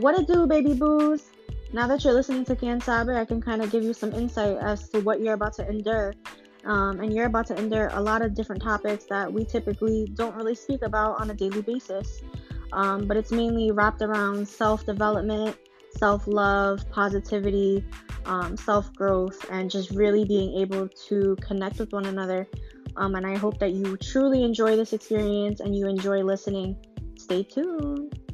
what it do, baby boos? Now that you're listening to QuienSabe, I can kind of give you some insight as to what you're about to endure. Um, and you're about to endure a lot of different topics that we typically don't really speak about on a daily basis. Um, but it's mainly wrapped around self development, self love, positivity, um, self growth, and just really being able to connect with one another. Um, and I hope that you truly enjoy this experience and you enjoy listening. Stay tuned.